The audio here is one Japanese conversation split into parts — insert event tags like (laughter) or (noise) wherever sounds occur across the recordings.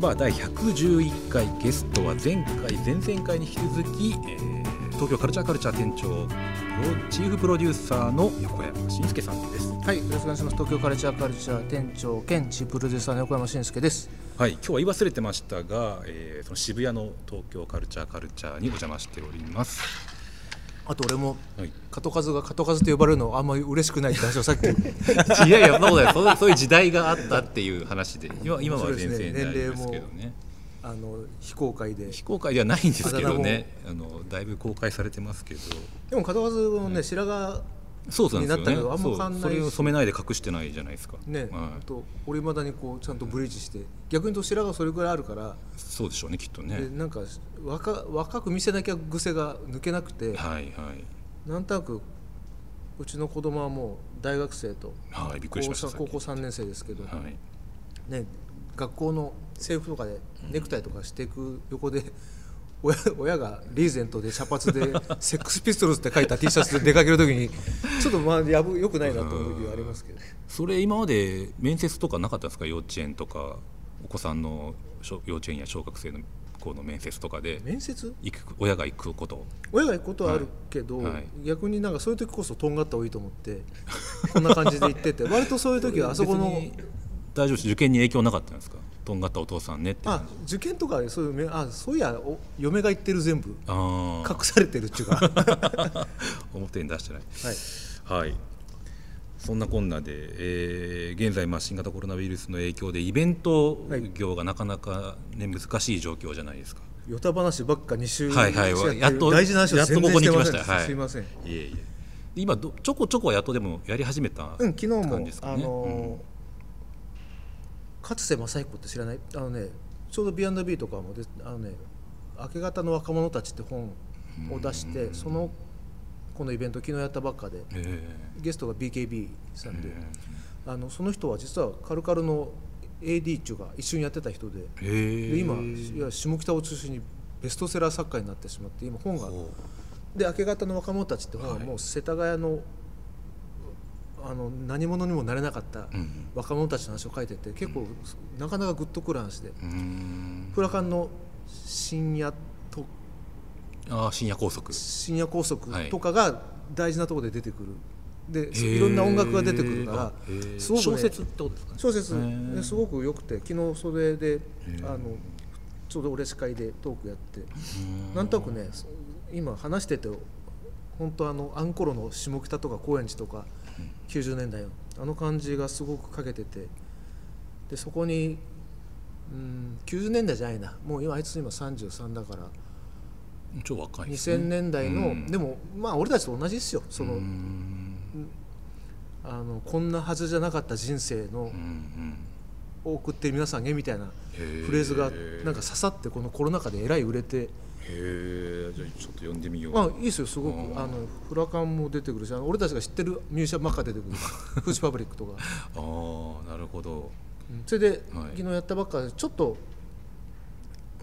バー第111回ゲストは前回前々回に引き続き、えー東京カルチャーカルチャー店長チーフプロデューサーの横山慎介さんですはい、よろしくお願いします。東京カルチャーカルチャー店長兼チーフプロデューサーの横山慎介です。はい今日は言い忘れてましたが、えーその渋谷の東京カルチャーカルチャーにお邪魔しておりますあと俺もはい。加藤数が加藤数と呼ばれるのあんまり嬉しくないって話をさっき。(laughs) いやいやそうだよ。そうそういう時代があったっていう話で。今今は全然そうですけどね。あの非公開で。非公開ではないんですけどね。あのだいぶ公開されてますけど。でも加藤数もね白髪そうなんですよね。あんま変わんないしそれを染めないで隠してないじゃないですか。ね、はい。あと俺まだにこうちゃんとブリーチして逆にと白髪それぐらいあるから、そうでしょうねきっとね。でなんか若若く見せなきゃ癖が抜けなくて、はいはい。なんとなくうちの子供はもう大学生とはいびっくりしました高校3年生ですけど、はい。ね、学校の制服とかでネクタイとかしていく横で、親親がリーゼントで茶髪で「セックスピストルズ」って書いた T シャツで出かける時に (laughs) ちょっとまあやぶよくないなと思う時はありますけどそれ今まで面接とかなかったんですか？幼稚園とかお子さんの小幼稚園や小学生の子の面接とかで？面接？行く親が行くこと。親が行くことはあるけど、はい。はい。逆になんかそういう時こそとんがった方がいいと思ってこんな感じで行ってて割とそういう時はあそこの大丈夫です。受験に影響なかったんですか？とんがったお父さんねってあ受験とかそういうめあそういやお嫁が言ってる全部。あ隠されてるっていうか、は (laughs) 表に出してない。い、はい。そんなこんなで、えー現在、まあ、新型コロナウイルスの影響でイベント業がなかなか、ね難しい状況じゃないですか。ヨタ話ばっか2週はいはい。やっと大事な話をやっとここに来ました。はい。すいません。いえいえ。今どちょこちょこやっとでもやり始めたうん、昨日も、感じですかね。あのー勝瀬正彦って知らない？あのねちょうど B&B とかもであのね明け方の若者たちって本を出してそのこのイベント昨日やったばっかでえゲストが BKB さんで、えあのその人は実はカルカルの AD 中が一緒にやってた人でえで今いや下北を中心にベストセラー作家になってしまって今本がほで明け方の若者たちって本ははいもう世田谷の,、あの何者にもなれなかった若者たちの話を書いてて結構なかなかグッとくる話で。フラカンの深夜とあー深夜拘束深夜拘束とかが大事なところで出てくる。でいろんな音楽が出てくるからすごく、ね、小説ってことですか？ね小説すごく良くて昨日それでー。あのちょうど俺司会でトークやってなんとなくね今話してて本当あのあんころの下北とか高円寺とか90年代のあの感じがすごくかけてて。でそこにうん90年代じゃないな。もう今あいつ今33だから。超若いね。2000年代の、うん。でもまあ俺たちと同じですよ。その,、あのこんなはずじゃなかった人生のうんうん。を送ってる皆さんへみたいなフレーズがなんか刺さってこのコロナ禍でえらい売れてへえじゃあちょっと読んでみよう。まあいいですよすごうん。くあのフラカンも出てくるしあの俺たちが知ってるミュージシャンばっか出てくる。(laughs) フーチパブリックとか、ああなるほど。うんそれで、はい。昨日やったばっかでちょっと、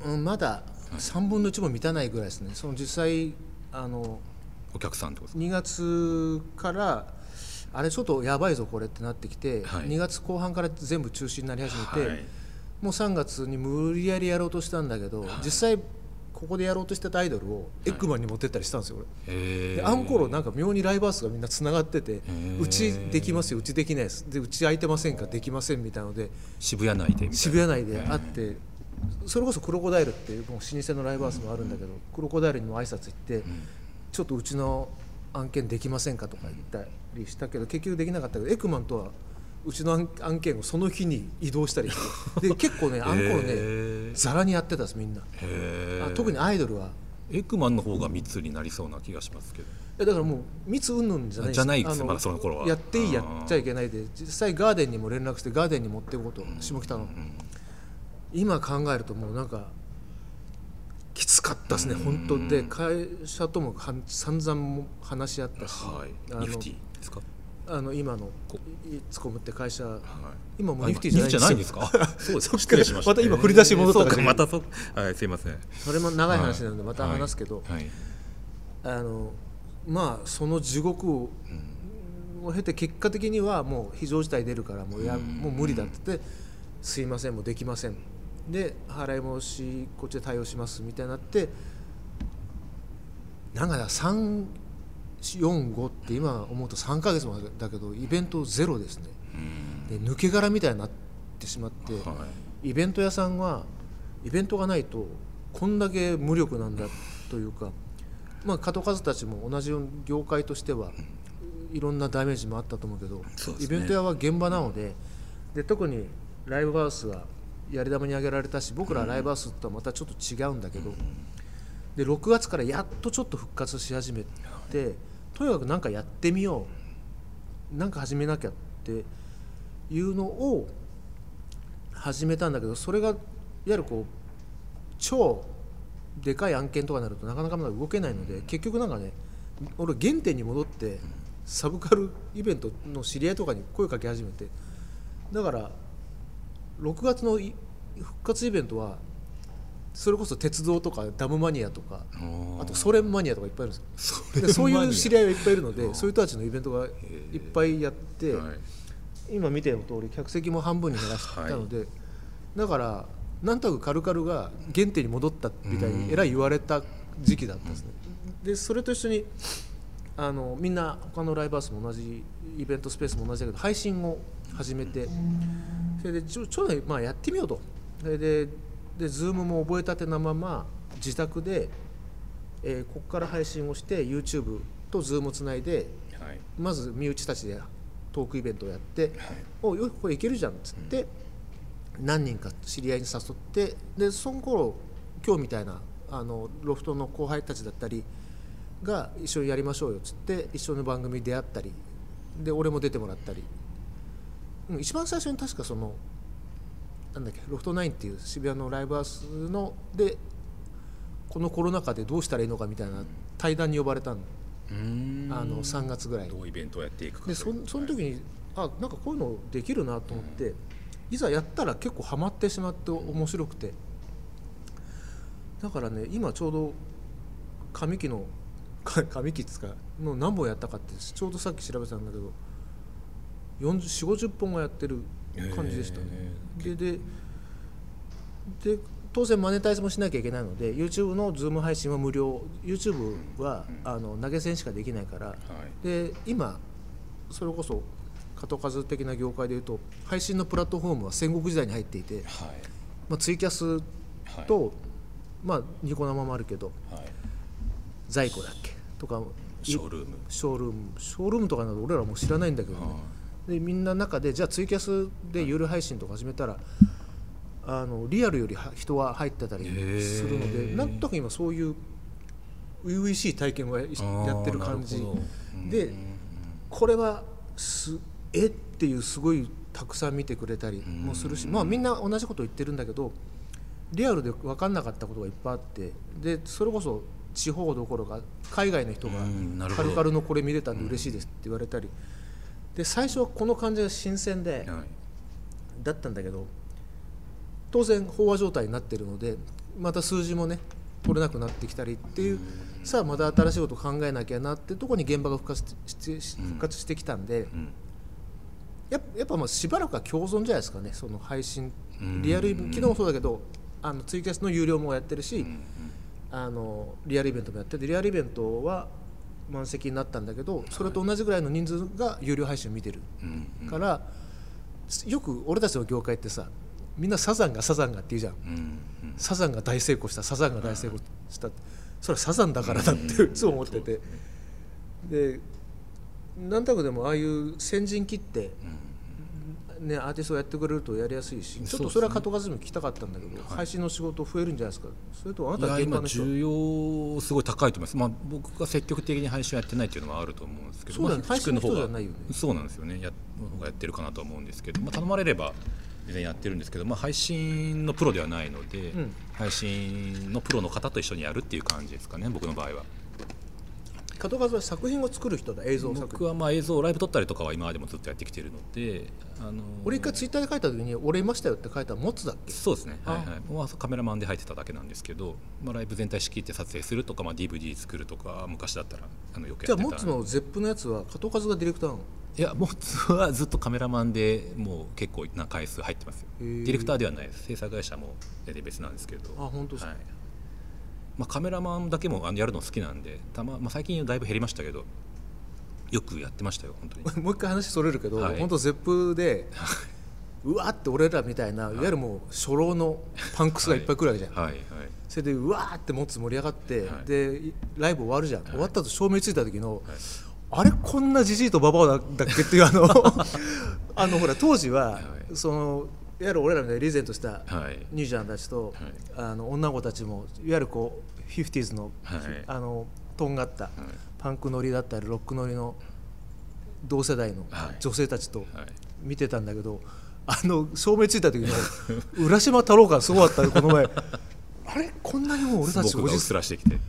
うん、まだ3分の1も満たないぐらいですね。その実際あのお客さんってことですか？2月からあれちょっとやばいぞこれってなってきて、はい。2月後半から全部中止になり始めて、はい。もう3月に無理やりやろうとしたんだけど、実際ここでやろうとしてたアイドルをエッグマンに持ってったりしたんですよ、俺。であんころなんか妙にライバースがみんなつながっててー。うちできますようちできないです。でうち空いてませんか？できませんみたいなので渋谷内で渋谷内であってそれこそクロコダイルっていうもう老舗のライバースもあるんだけどクロコダイルにも挨拶行ってちょっとうちの案件できませんか？とか言ったりしたけど結局できなかったけどエクマンとはうちの案案件をその日に移動したりしてで結構ね (laughs) あんころねざらにやってたんですみんな。特にアイドルは。エッグマンの方が密になりそうな気がしますけど。えだからもう密云々じゃないじゃないですまだその頃は。やっていいやっちゃいけないで実際ガーデンにも連絡してガーデンに持っていこうと下北の、今考えるともうなんかきつかったですね本当で。会社ともは散々も話し合ったし、はい。ニフティですか？あの今のこいつこむって会社はい。今もうあニフティじゃないんですか？(laughs) そうです。か。失礼しました。また今振り出しに戻ったか。またそうはいすいません。それも長い話なのでまたはい話すけど、はい。あのまあその地獄を,、を経て結果的にはもう非常事態出るからもうや、もう無理だって言って「すいませんもうできません」で払い戻しこっちで対応しますみたいになってなんか345って今思うと3ヶ月までだけどイベントゼロですね。で抜け殻みたいになってしまって、はイベント屋さんはイベントがないとこんだけ無力なんだというか、まあ、加藤和たちも同じ業界としてはいろんなダメージもあったと思うけどね。イベント屋は現場なのでで特にライブハウスはやり玉に挙げられたし僕らライブハウスとはまたちょっと違うんだけど、で6月からやっとちょっと復活し始めてとにかく何かやってみようなんか始めなきゃっていうのを始めたんだけどそれがいわゆるこう超でかい案件とかになるとなかなかまだ動けないので結局なんかね俺原点に戻ってサブカルイベントの知り合いとかに声かけ始めてだから6月のい復活イベントはそれこそ鉄道とかダムマニアとかいあとソ連マニアとかいっぱいいるんですよ。でそういう知り合いがいっぱいいるのでそういう人たちのイベントがいっぱいやって、はい。今見ての通り客席も半分に減らしたので、だからなんとなくカルカルが原点に戻ったみたいにえらい言われた時期だったんですね。でそれと一緒にあのみんな他のライブハウスも同じイベントスペースも同じだけど配信を始めてそれでちょちょうど、まあ、やってみようと。それでで Zoom も覚えたてなまま自宅で、えーここから配信をして YouTube と Zoom をつないではい。まず身内たちでトークイベントをやって「およこれいけるじゃん」っつって、何人か知り合いに誘ってでその頃今日みたいなあのロフトの後輩たちだったりが一緒にやりましょうよっつって一緒の番組に出会ったりで俺も出てもらったり、うん、一番最初に確かそのなんだっけロフトナインっていう渋谷のライブハウスのでこのコロナ禍でどうしたらいいのかみたいな対談に呼ばれたの。あの3月ぐらい。にどうイベントをやっていくかでそその時にあなんかこういうのできるなと思って、いざやったら結構ハマってしまって面白くて。だからね今ちょうど上期のか上期っつうかの何本やったかってちょうどさっき調べてたんだけど4 4 5 0本はやってる感じでしたね。ででで当然マネタイズもしなきゃいけないので YouTube の Zoom 配信は無料。YouTube はあの投げ銭しかできないから。はい。で今それこそ加藤数的な業界でいうと配信のプラットフォームは戦国時代に入っていて、はい。まあ、ツイキャスはい。と、まあ、ニコ生もあるけどはい。在庫だっけとかショールーム。ショールーム。ショールームとかなど俺らも知らないんだけどね、でみんな中でじゃあツイキャスで有料配信とか始めたらあのリアルよりは人は入ってたりするのでなんとなく今そういう初々しい体験をややってる感じ。でこれはすえっていうすごいたくさん見てくれたりもするし、まあ、みんな同じこと言ってるんだけどリアルで分かんなかったことがいっぱいあってでそれこそ地方どころか海外の人がカルカルのこれ見れたんで嬉しいですって言われたりで最初はこの感じが新鮮ではい。だったんだけど当然飽和状態になってるのでまた数字もね取れなくなってきたりっていうさあまた新しいことを考えなきゃなってとこに現場が復活してし復活してきたんで、ん。やっぱやっぱまあしばらくは共存じゃないですかねその配信うん。リアルイベ昨日もそうだけどあのツイキャスの有料もやってるし、あのリアルイベントもやっててリアルイベントは満席になったんだけどそれと同じぐらいの人数が有料配信を見てるうんから、よく俺たちの業界ってさみんなサザンがサザンがって言うじゃん。うんうん。サザンが大成功したサザンが大成功した。それはサザンだからだっていつも思ってて。でなんとなくでもああいう先陣切って、ね、アーティストをやってくれるとやりやすいしちょっとそれは加藤和美も聞きたかったんだけど、配信の仕事増えるんじゃないですか。それとあないたは現場の人。需要すごい高いと思います、まあ、僕が積極的に配信をやってないっていうのはあると思うんですけどそうないよね。そうなんですよね。やの方がやってるかなとは思うんですけど、まあ、頼まれれば全然やってるんですけど、まあ、配信のプロではないので、ん。配信のプロの方と一緒にやるっていう感じですかね僕の場合は加藤和美は作品を作る人だ映像作品。僕はまあ映像ライブ撮ったりとかは今までもずっとやってきてるのであの俺一回ツイッターで書いた時に「俺いましたよ」って書いたら持つだっけ？そうですね、はいはい。カメラマンで入ってただけなんですけど、まあ、ライブ全体仕切って撮影するとか、まあ、DVD 作るとか昔だったらあのよくじゃやってた。あモッツのゼップのやつは加藤和がディレクターなの？いやもうツアーずっとカメラマンでもう結構な回数入ってますよ。ディレクターではないです。制作会社も別なんですけど。あ本当ですか？はいまあ、カメラマンだけもあのやるの好きなんでたま、まあ、最近だいぶ減りましたけどよくやってましたよ本当に。(laughs) もう一回話それるけど、はい。本当ゼップで (laughs) うわーって俺らみたいな、い、わゆるもう初老のパンクスがいっぱい来るわけじゃん、はい。はい。それでうわーって持つ盛り上がって、はい。でライブ終わるじゃん、終わった後照明ついた時の、あれこんなじじいとババアだだっけっていうあの (laughs) あのほら当時は、い。そのいわゆる俺らみたいなリーゼントしたはい。ニュージャンたちと、はい。あの女の子たちもいわゆるこう 50s の,、はい。あのとんがった、パンク乗りだったりロック乗りの同世代のはい。女性たちとはい。見てたんだけど、あの照明ついた時の (laughs) 浦島太郎感すごかったねこの前。(laughs) あれ？こんなにもう俺たち50僕がうっすらしてきて。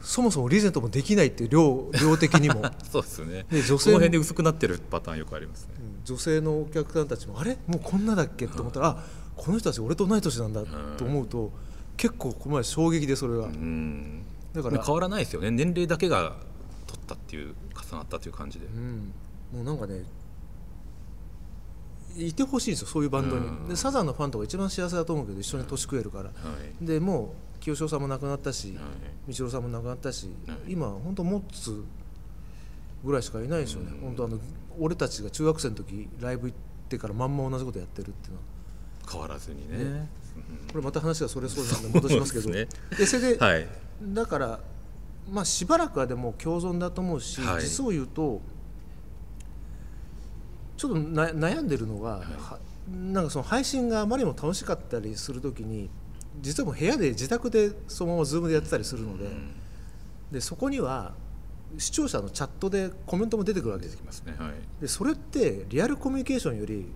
そもそもリーゼントもできないっていう量量的にも。(laughs) そうですよね。で女性もこの辺で薄くなってるパターンよくありますね女性のお客さんたちもあれ？もうこんなだっけ？と思ったら、あこの人たち俺と同い年なんだと思うと、結構この前衝撃でそれが、うん。だから変わらないですよね。年齢だけが取ったっていう重なったっていう感じで、うん、もうなんかねいてほしいんですよそういうバンドに、うん。でサザンのファンとか一番幸せだと思うけど一緒に年食えるから、はい。でもう清志郎さんも亡くなったし、はい。道郎さんも亡くなったし、はい。今本当モッツぐらいしかいないでしょうね、本当あの俺たちが中学生の時ライブ行ってからまんま同じことやってるっていうのは。変わらずにね。ね。これまた話がそれそうなんで戻しますけど。そうででそれで、(laughs) はい。だからまあしばらくはでも共存だと思うし、はい。実を言うとちょっとな悩んでるのが、はなんかその配信があまりにも楽しかったりするときに実はもう部屋で自宅でそのままズームでやってたりするので,、でそこには視聴者のチャットでコメントも出てくるわけですいますねはい。でそれってリアルコミュニケーションより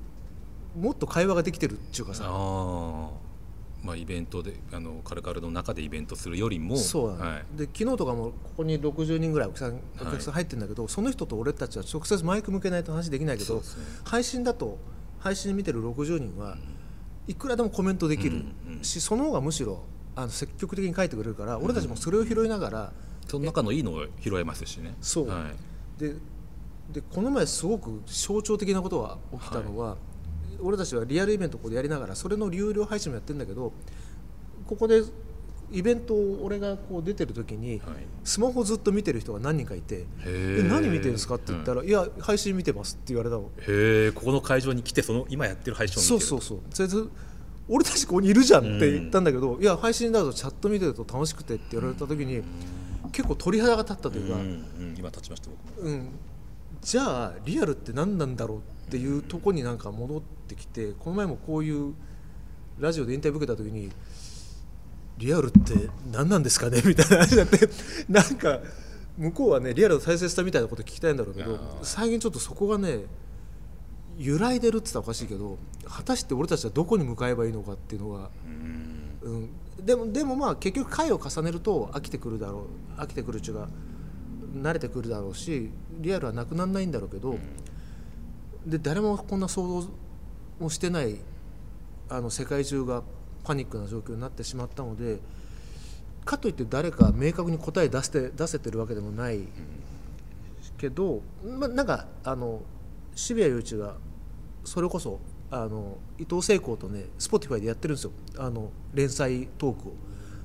もっと会話ができてるっていうかさまあイベントであのカルカルの中でイベントするよりも。そうだね、はい。で昨日とかもここに60人ぐらいお客さんお客さん入ってるんだけど、その人と俺たちは直接マイク向けないと話できないけど、ね。配信だと配信見てる60人はいくらでもコメントできるうんうんし、その方がむしろあの積極的に書いてくれるから、俺たちもそれを拾いながらその中のいいのを拾えますしね。そう。はい。ででこの前すごく象徴的なことが起きたのは、俺たちはリアルイベントをここでやりながらそれの有料配信もやってるんだけどここでイベントを俺がこう出てる時に、はい。スマホずっと見てる人が何人かいて「へー。え何見てるんですか?」って言ったら「いや配信見てます」って言われたの。へえここの会場に来てその今やってる配信を見てる。そうそうそう。それで俺たちここにいるじゃんって言ったんだけど、いや配信だとチャット見てると楽しくてって言われた時に、結構鳥肌が立ったというか、うんうん今立ちました僕も。うん、じゃあリアルって何なんだろうっていうとこになんか戻ってきてこの前もこういうラジオでインタビュー受けた時にリアルって何なんですかね？(laughs) みたいな話になってなんか向こうはねリアルを大切さみたいなこと聞きたいんだろうけど最近ちょっとそこがね揺らいでるって言ったらおかしいけど果たして俺たちはどこに向かえばいいのかっていうのが、うん。うん、でもでもまあ結局回を重ねると飽きてくるだろう飽きてくるうちが慣れてくるだろうしリアルはなくならないんだろうけど、で誰もこんな想像もしてないあの世界中がパニックな状況になってしまったのでかといって誰か明確に答え出して出せてるわけでもないけど、まあ、なんかあの渋谷雄一がそれこそあの伊藤聖子とね Spotify でやってるんですよ。あの連載トークを。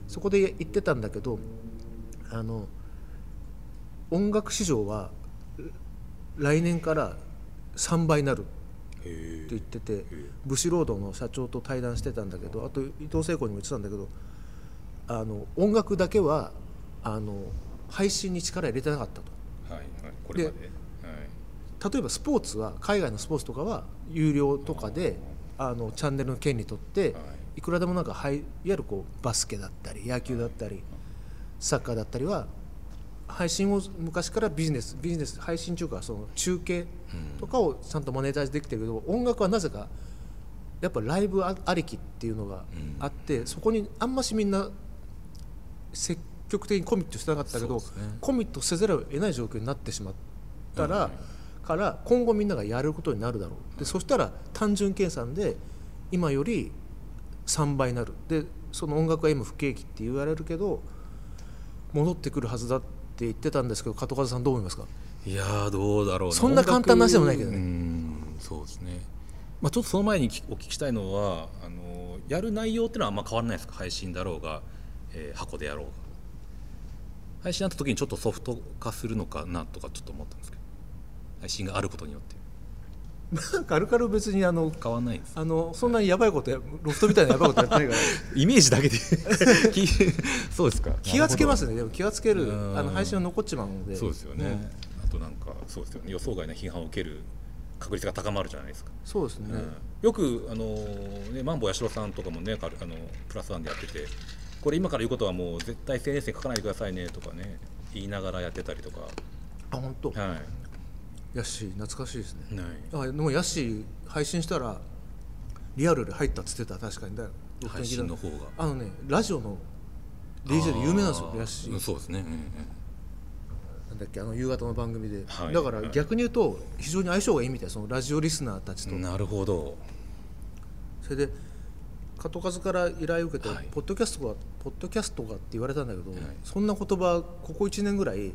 そこで言ってたんだけどあの音楽市場は来年から3倍になるってへ言っててブシロードの社長と対談してたんだけどあと伊藤聖子にも言ってたんだけどあの音楽だけはあの配信に力入れてなかったと。えはいはい。これまで。はい例えばスポーツは海外のスポーツとかは有料とかであのチャンネルの権利取ってはい。くらでもなんかはいいわゆるこうバスケだったり野球だったりサッカーだったりは配信を昔からビジネスビジネス配信中かその中継とかをちゃんとマネタイズできてるけど音楽はなぜかやっぱライブあありきっていうのがあってそこにあんましみんな積極的にコミットしてなかったけど、コミットせざるを得ない状況になってしまったら、から今後みんながやることになるだろう。でそしたら単純計算で今より3倍になる。でその音楽は今不景気って言われるけど戻ってくるはずだって言ってたんですけど加藤和さんどう思いますか？いやーどうだろうそんな簡単な話でもないけどね。そうですね。まあちょっとその前にきお聞きしたいのはあのやる内容っていうのはあんま変わらないですか？配信だろうが、えー箱でやろうが。配信になった時にちょっとソフト化するのかなとかちょっと思ったんですけど配信があることによって。カルカル別にあの変わんないんです。あのそんなにやばいことやロフトみたいなやばいことやってないから。(laughs) イメージだけで。(laughs) きそうですか。(laughs) 気がつけますね。ねでも気がつけるうん。あの配信は残っちまうので。そうですよね、あとなんかそうですよね。予想外な批判を受ける確率が高まるじゃないですか。そうですね、うん。よくあの、ね、マンボウ八代さんとかもねあのプラスワンでやっててこれ今から言うことはもう絶対 SNS に書かないでくださいねとかね言いながらやってたりとか。あ本当？はヤッシー懐かしいですね。い、はい、あでもヤッシー配信したらリアルで入ったっつってた確かに。だ配信の方が。あのねラジオの DJ で有名なんですよヤッシー。うんそうですね、うんうんなんだっけあの夕方の番組で、はい。だから逆に言うと非常に相性がいいみたいそのラジオリスナーたちと、なるほど。それで加藤数から依頼を受けて、はい。ポッドキャストがポッドキャストがって言われたんだけど、はい。そんな言葉ここ1年ぐらい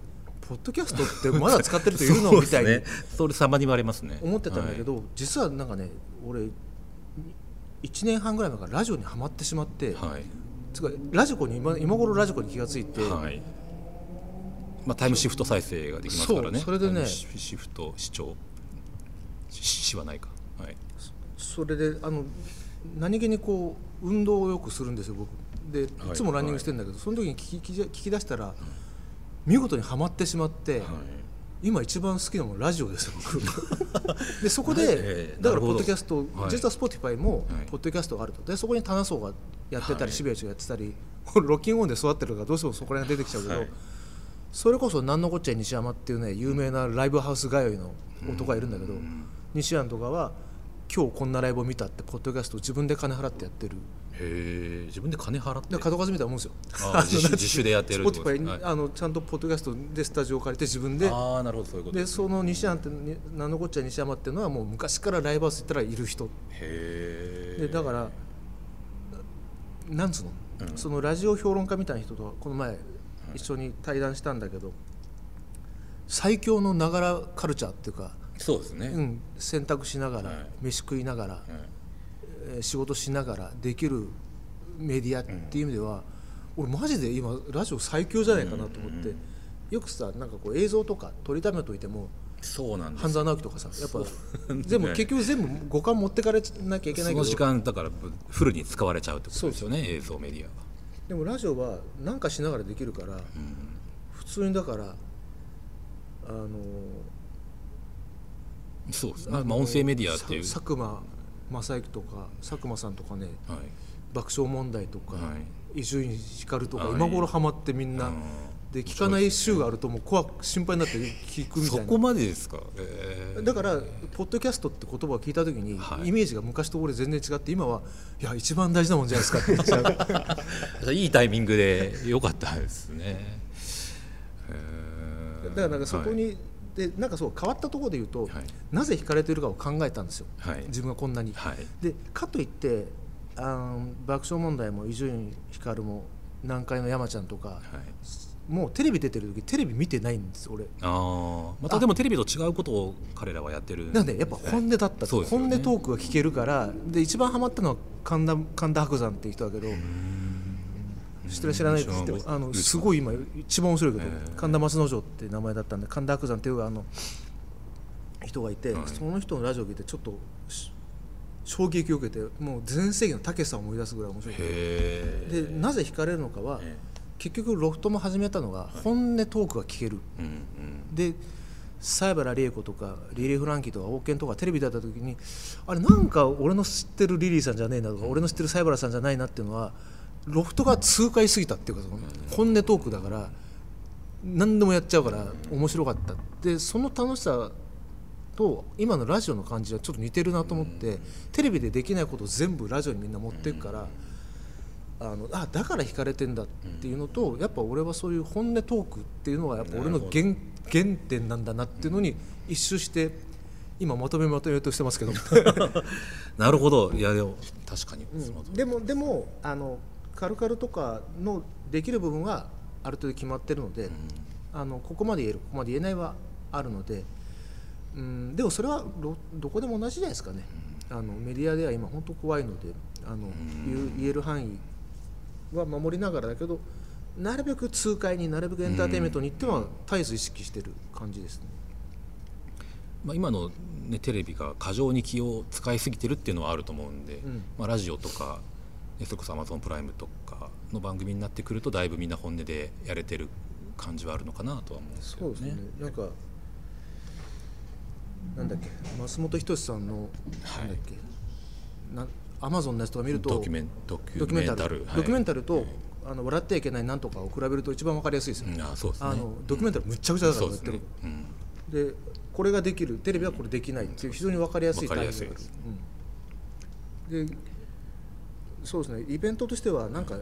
ポッドキャストってまだ使ってる人いるの？みたいにそれ様に言われますね。思ってたんだけど、実はなんかね俺1年半ぐらい前からラジオにはまってしまって、はい、はいつうかラジコに今今頃ラジコに気がついて、はい。まあ、タイムシフト再生ができますからね。それでねシシフト視聴ししはないか。はい。それであの何気にこう運動をよくするんですよ僕。でいはい。つもランニングしてるんだけど、その時に聞き聞き聞き出したら、見事にはまってしまって、はい。今一番好きなものラジオです (laughs) でそこで、ええだからポッドキャスト、はい。実は Spotify もはい。ポッドキャストがあると。でそこにタナソーがやってたり、はい。シベアチがやってたり (laughs) ロッキングオンで育ってるからどうしてもそこら辺が出てきちゃうけど、はい。それこそなんのこっちゃい西山っていうね有名なライブハウス通いの男がいるんだけど、西山とかは今日こんなライブを見たってポッドキャストを自分で金払ってやってる自分で金払って？で門数みたいなもんですよ。あ自主でやってるってことです Spotify ねはい。あのちゃんとポッドキャストでスタジオを借りて自分でああなるほどそういうことでその西山ってになんのこっちゃい西山っていうのはもう昔からライブハウス行ったらいる人。へえでだからなんつうの、うん。そのラジオ評論家みたいな人とこの前一緒に対談したんだけど、最強のながらカルチャーっていうか、そうですね、うん、洗濯しながら、はい。飯食いながら、はいえー仕事しながらできるメディアっていう意味では、俺マジで今ラジオ最強じゃないかなと思って、よくさなんかこう映像とか撮りためといてもそうなんです半沢直樹とかさやっぱそう全部結局全部五感持ってかれなきゃいけないけどその時間だからフルに使われちゃうってことですよね映像メディアは。でもラジオは何かしながらできるから、普通にだからあのそうです。ね、まあ、音声メディアっていう、さ佐久間正行とか佐久間さんとかねはい、爆笑問題とかは伊集院光とか、はい。今頃ハマってみんな、うん。で聞かない週があるともう怖く心配になって聞くみたいな。そこまでですか、えー。だからポッドキャストって言葉を聞いた時に、はい。イメージが昔と俺全然違って今はいや一番大事なもんじゃないですかって言っちゃう。(laughs) いいタイミングで良かったですね。えー。だからなんかそこに、でなんかそう変わったところで言うと、はい。なぜ惹かれてるかを考えたんですよ、はい。自分がこんなに。はい。でかといってあの爆笑問題も伊集院光も南海の山ちゃんとか、はい。もうテレビ出てる時テレビ見てないんです俺。あー。またでもテレビと違うことを彼らはやってるなんでやっぱ本音だった、ね。本音トークが聞けるからで一番ハマったのは神田神田伯山っていう人だけど知ってる知らないって言ってもうんあのすごい今一番面白いけど、えー神田松之丞って名前だったんで神田伯山っていうあの人がいて、はい。その人のラジオを聞いてちょっとし衝撃を受けてもう全盛期のたけしさんを思い出すぐらい面白いでなぜ惹かれるのかは、え結局ロフトも始めたのが本音トークが聞ける、で西原理恵子とかリリー・フランキーとか王権とかテレビでやった時にあれなんか俺の知ってるリリーさんじゃねえなとか、俺の知ってる西原さんじゃないなっていうのはロフトが痛快すぎたっていうかその本音トークだから何でもやっちゃうから面白かった。でその楽しさと今のラジオの感じはちょっと似てるなと思って、テレビでできないことを全部ラジオにみんな持っていくから。あのあだから惹かれてんだっていうのと、やっぱ俺はそういう本音トークっていうのがやっぱ俺の原原点なんだなっていうのに一周して今まとめまとめようとしてますけど、(laughs) なるほど。いやでも確かに、その通り。でもでもあのカルカルとかのできる部分はある程度決まってるので、あのここまで言えるここまで言えないはあるので、うん、でもそれはどどこでも同じじゃないですかね、あのメディアでは今本当怖いのであの、言える範囲は守りながらだけどなるべく痛快になるべくエンターテインメントに行っては絶えず意識してる感じですね。まあ、今の、ね、テレビが過剰に気を使いすぎてるっていうのはあると思うんで、ん。まあ、ラジオとかねそれこそアマゾンプライムとかの番組になってくるとだいぶみんな本音でやれてる感じはあるのかなとは思うんですけどそうですね。ね。なんかなんだっけ松本人志さんの、なんだっけなアマゾンのやつとか見るとドキュメンドキドキュメンタルルドキュメンタルはと、あの笑ってはいけないなんとかを比べると一番わかりやすいですよ、いうんあそうですね。あのドキュメンタルむっちゃくちゃだからやって。る、、うん、でこれができるテレビはこれできないっていう非常に分かりやすいわかりやすいがあるです。うん。でそうですね。イベントとしてはなんか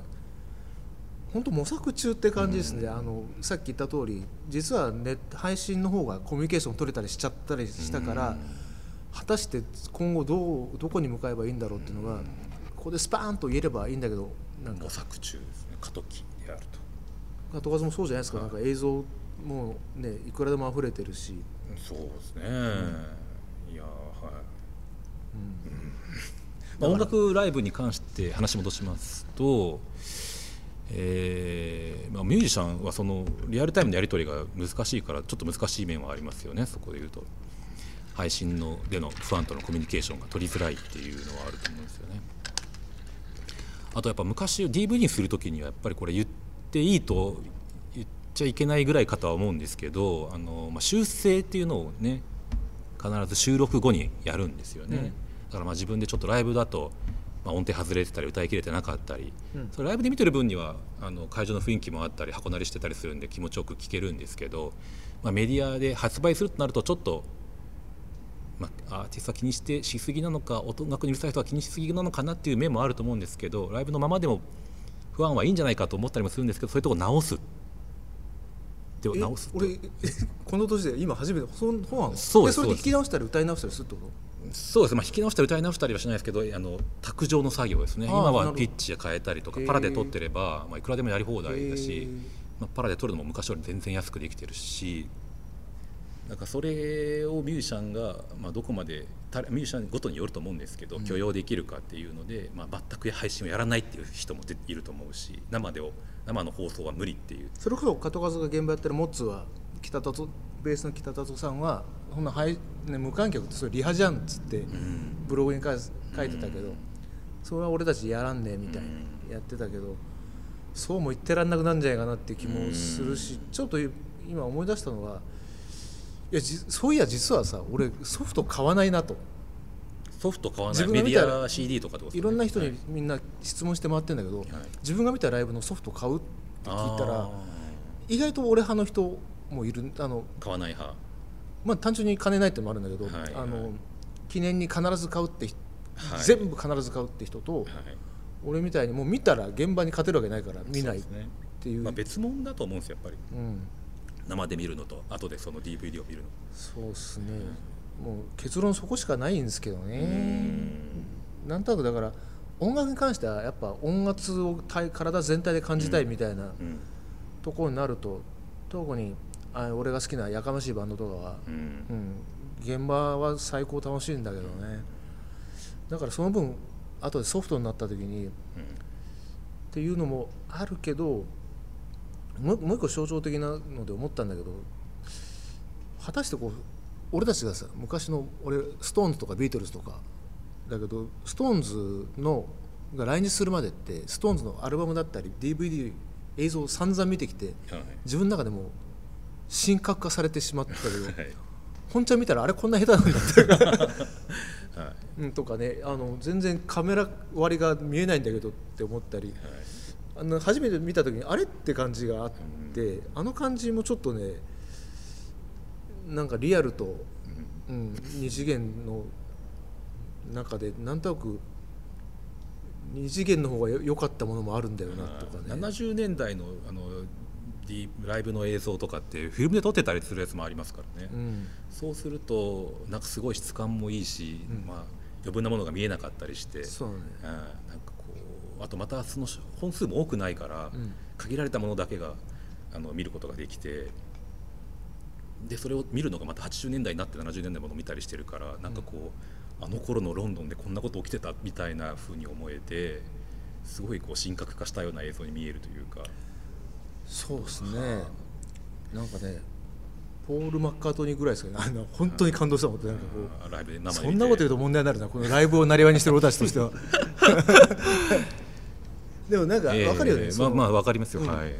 本当模索中って感じですね、あのさっき言った通り実はネ配信の方がコミュニケーション取れたりしちゃったりしたから、果たして今後どうどこに向かえばいいんだろうっていうのが、ここでスパーンと言えればいいんだけどなんか模索中ですね。過渡期であると。後数もそうじゃないですか、なんか映像もねいくらでも溢れてるし、そうですね、いやーはい、まあ、音楽ライブに関して話戻しますと、えーまあ、ミュージシャンはそのリアルタイムのやり取りが難しいからちょっと難しい面はありますよねそこで言うと。配信のでのファンとのコミュニケーションが取りづらいっていうのはあると思うんですよね。あとやっぱ昔 DVD にする時にはやっぱりこれ言っていいと言っちゃいけないぐらいかとは思うんですけどあの、まあ、修正っていうのをね必ず収録後にやるんですよね、だからまあ自分でちょっとライブだと、まあ、音程外れてたり歌い切れてなかったり、うん。それライブで見てる分にはあの会場の雰囲気もあったり箱鳴りしてたりするんで気持ちよく聴けるんですけど、まあ、メディアで発売するとなるとちょっと、まあ、アーティストは気にしてしすぎなのか音楽にうるさい人は気にしすぎなのかなっていう面もあると思うんですけどライブのままでも不安はいいんじゃないかと思ったりもするんですけどそういうところ直す。でえ直す俺え (laughs) この年で今初めてそんそうなの？そうですそれでそうです。弾き直したり歌い直したりするってこと？そうです、まあ、弾き直したり歌い直したりはしないですけどあの卓上の作業ですね。今はピッチで変えたりとかパラで撮ってれば、まあ、いくらでもやり放題だへしー、まあ、パラで撮るのも昔より全然安くできてるしなんかそれをミュージシャンが、まあ、どこまでたミュージシャンごとによると思うんですけど、許容できるかっていうので、まあ、全く配信をやらないっていう人もでいると思うし生でを生の放送は無理っていう。それこそ加藤和が現場やってるモッツは北田とベースの北田さんはそんなはい、ね、無観客ってそれリハじゃんっつってブログに書いてたけど、それは俺たちやらんねみたいにやってたけど、そうも言ってらんなくなるんじゃないかなって気もするし、ちょっと今思い出したのはいやじそういや実はさ俺ソフト買わないなと。ソフト買わな自いメディア CD とかってことですね。いろんな人はい。にみんな質問して回ってるんだけど、はい。自分が見たライブのソフト買うって聞いたらあ意外と俺派の人もいるあのー買わない派。まあ単純に金ないってのもあるんだけど、はいあの記念に必ず買うって人、はい。全部必ず買うって人と、はい。俺みたいにもう見たら現場に勝てるわけないから見ないっていう。まあ、別物だと思うんですよやっぱり。うん、生で見るのと後でその DVD を見るの。そうっすね、もう結論そこしかないんですけどね。なんとなくだから音楽に関してはやっぱ音圧を体体全体で感じたいみたいなうん。ところになると、特にあ俺が好きなやかましいバンドとかは、うん。うん、現場は最高楽しいんだけどね。だからその分後でソフトになった時にっていうのもあるけどもうもう一個象徴的なので思ったんだけど果たしてこう俺たちがさ昔の俺ストーンズとかビートルズとかだけどストーンズのが来日するまでってストーンズのアルバムだったり DVD 映像を散々見てきてはい。自分の中でも神格化されてしまったけどはい。本ちゃん見たらあれこんな下手なんだって。(laughs) はい。うんとかねあの全然カメラ割りが見えないんだけどって思ったり。あの初めて見た時にあれって感じがあって、あの感じもちょっとねなんかリアルと、うん、二次元の中でなんとなく二次元の方がよ良かったものもあるんだよなとかね。70年代のあのライブの映像とかってフィルムで撮ってたりするやつもありますからね、うん。そうするとなんかすごい質感もいいし、まあ、余分なものが見えなかったりしてそうね。うんなんかこうあとまたその本数も多くないから、うん。限られたものだけがあの見ることができてでそれを見るのがまた80年代になって70年代もの見たりしてるからなんかこう、あの頃のロンドンでこんなこと起きてたみたいな風に思えてすごいこう神格化したような映像に見えるというかそうですね。なんかねポール・マッカートニーぐらいですかね。あの本当に感動したもんってなん。かこあライブでそんなこと言うと問題になるなこのライブをなりわいにしてる俺たちとしては。(laughs) でもなんか分かるよね、えーまあまあ分かりますよ、はい、はい、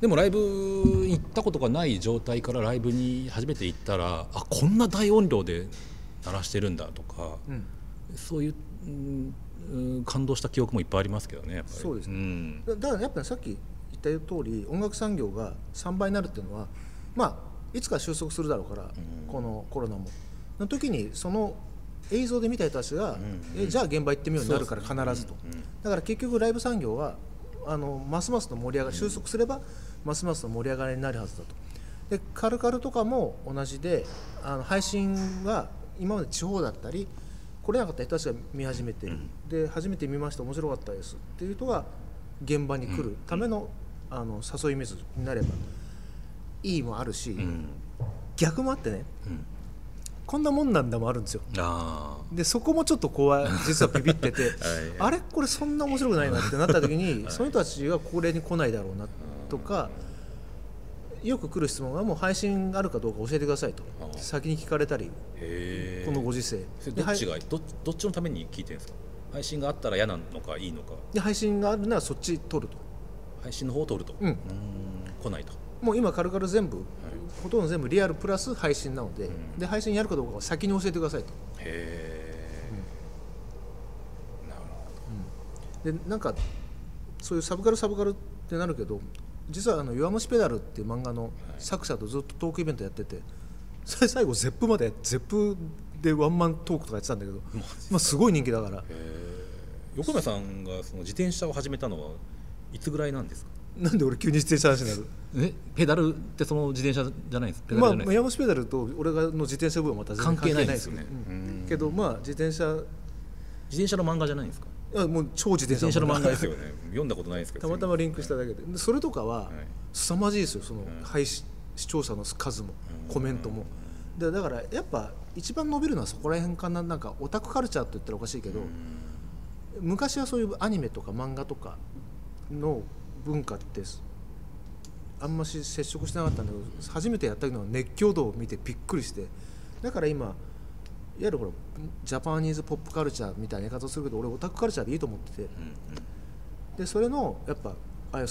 でもライブに行ったことがない状態からライブに初めて行ったらあこんな大音量で鳴らしてるんだとか、うん。そういう、うんうん感動した記憶もいっぱいありますけどねやっぱり。そうですね。ん。だだからやっぱりさっき言った通り音楽産業が3倍になるっていうのはまあいつか収束するだろうから、このコロナもの時にその映像で見た人たちが、えじゃあ現場行ってみようになるから必ずと、だから結局ライブ産業はあのますますの盛り上がり収束すればますますの盛り上がりになるはずだとでカルカルとかも同じであの配信は今まで地方だったり来れなかった人たちが見始めて、で初めて見ました面白かったですっていう人が現場に来るための,、あの誘い水になればいいもあるし、うん。逆もあってね、ん。こんなもんなんだもあるんですよ。あでそこもちょっと怖い (laughs) 実はビビっててはい。あれ？これそんな面白くないなってなった時に、(laughs) その人たちはこれに来ないだろうなとかよく来る質問はもう配信あるかどうか教えてくださいと。先に聞かれたりこのご時世。どっちがどどっちのために聞いてるんですか？配信があったら嫌なのかいいのか。で配信があるならそっち撮ると。配信の方を取ると？うん。来ないと。もう今カルカル全部、ほとんど全部リアルプラス配信なので,、ん。で配信やるかどうかは先に教えてくださいと。へえ、なるほでなんかそういうサブカルサブカルってなるけど実はあの「弱虫ペダル」っていう漫画の作者とずっとトークイベントやっててそれ最後ゼップまでゼップでワンマントークとかやってたんだけど、まあ、すごい人気だから。横山さんがその自転車を始めたのはいつぐらいなんですか？なんで俺急に自転車の話になる？えペダルってその自転車じゃないです？ペダまあルじゃないです山虫ペダルと俺がの自転車部はまた全然関係ないんですよ。ね。けどまあ自転車自転車の漫画じゃないんですか？もう超自転車の漫画。ですよね。読んだことないですけどたまたまリンクしただけで。でそれとかははい。凄まじいですよその配信視聴者の数もコメントも。でだからやっぱ一番伸びるのはそこら辺かな。なんかオタクカルチャーって言ったらおかしいけど昔はそういうアニメとか漫画とかの文化ってあんまし接触してなかったんだけど初めてやったのは熱狂度を見てびっくりして。だから今ゆるほらジャパニーズポップカルチャーみたいな言い方をするけど俺オタクカルチャーでいいと思ってて。でそれのやっぱあ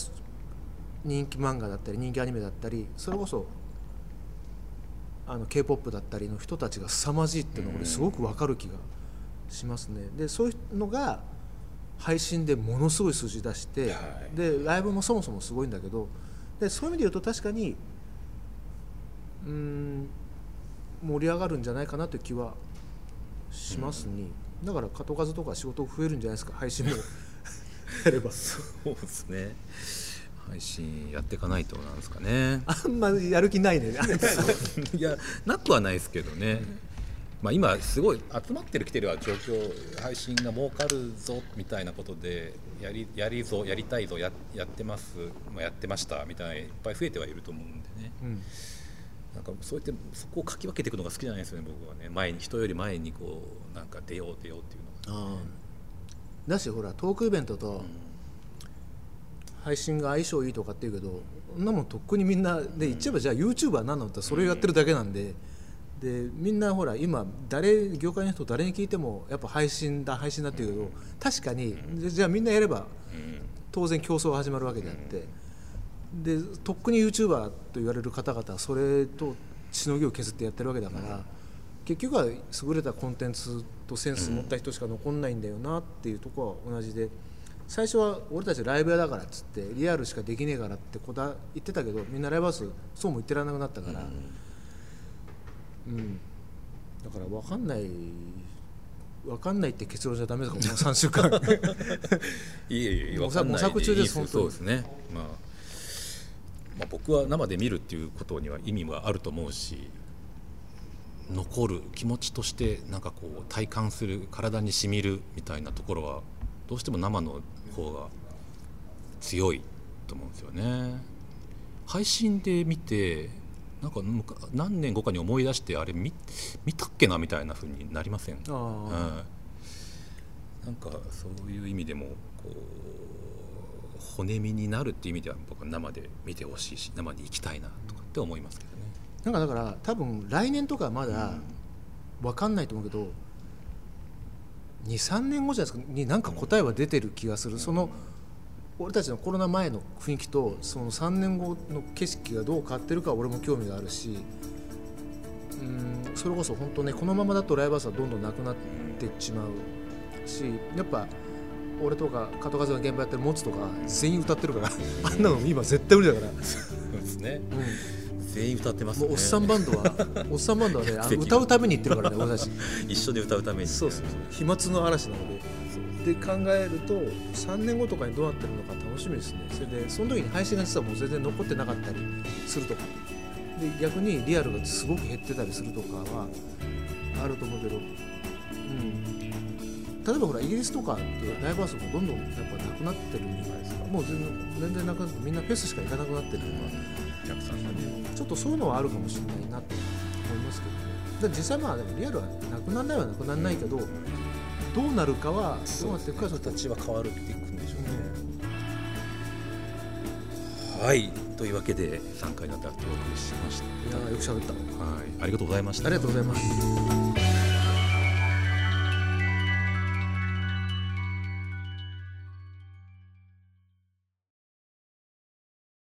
人気漫画だったり人気アニメだったりそれこそあの k p o p だったりの人たちが凄まじいっていうのが俺すごく分かる気がしますね。でそういうのが配信でものすごい数字出して、はいでライブもそもそもすごいんだけどでそういう意味で言うと確かにうーん盛り上がるんじゃないかなという気はしますに、だから後数とか仕事増えるんじゃないですか。配信も。やればそうですね。配信やっていかないとなんですかね。あんまやる気ないね。(laughs) いやなくはないですけどね、まあ、今すごい集まってる来てる状況配信が儲かるぞみたいなことでやりやりぞやりたいぞややってます、まあ、やってましたみたいないっぱい増えてはいると思うんでね。うんなんかそうやってそこをかき分けていくのが好きじゃないですよね僕はね。前に人より前にこうなんか出よう出ようっていうのがだしほらトークイベントと配信が相性いいとかっていうけどそんなもんとっくにみんなで言っちゃえばじゃあ YouTuber 何なのってそれをやってるだけなんで。でみんなほら今誰業界の人誰に聞いてもやっぱ配信だ配信だっていうけど確かにじゃじゃあみんなやれば当然競争が始まるわけであってでとっくに YouTuber と言われる方々はそれとしのぎを削ってやってるわけだから結局は優れたコンテンツとセンス持った人しか残んないんだよなっていうところは同じで最初は俺たちライブ屋だからっつってリアルしかできねえからってこだ言ってたけどみんなライブハウスそうも言ってられなくなったから、うん、だから分かんない分かんないって結論じゃダメだからもう3週間。(laughs) いえいえ模わかんない索模索中です本当に。そうですね、まあ、まあ僕は生で見るっていうことには意味はあると思うし残る気持ちとしてなんかこう体感する体にしみるみたいなところはどうしても生の方が強いと思うんですよね。配信で見てなんか何年後かに思い出してあれ見見たっけなみたいな風になりません、うん、あなんかそういう意味でもこう骨身になるっていう意味では僕は生で見てほしいし生に行きたいなとかって思いますけどね。なんかだから多分来年とかまだ分かんないと思うけど23年後じゃないですか。になんか答えは出てる気がする。その俺たちのコロナ前の雰囲気とその3年後の景色がどう変わってるか俺も興味があるしうんそれこそ本当ねこのままだとライブハウスはどんどんなくなってっちまうしやっぱ俺とか加藤和が現場やってるモツとか全員歌ってるから。あんなの今絶対無理だから。そうですね。うん。全員歌ってますね。もうおっさんバンドは (laughs) おっさんバンドはねあの敵。歌うために行ってるからね俺たち一緒で歌うためにそうそうそう。飛沫の嵐なので。で考えると3年後とかにどうなってるのか楽しみですね。それでその時に配信が実はもう全然残ってなかったりするとか。で逆にリアルがすごく減ってたりするとかはあると思うけど、うん、例えばほらイギリスとかってライブハウスもどんどんやっぱなくなってるじゃないですか。もう全然全然なくなってみんなフェスしか行かなくなってるとかお客さんがねちょっとそういうのはあるかもしれないなと思いますけど。ね。実際まあでもリアルはなくならないはなくならないけど、どうなるかはどうなっていくかはちょっと形は変わるっていくんでしょうね、はい。というわけで3回にわたってお送りしました。いやーよく喋った。はい。ありがとうございました。ありがとうございます。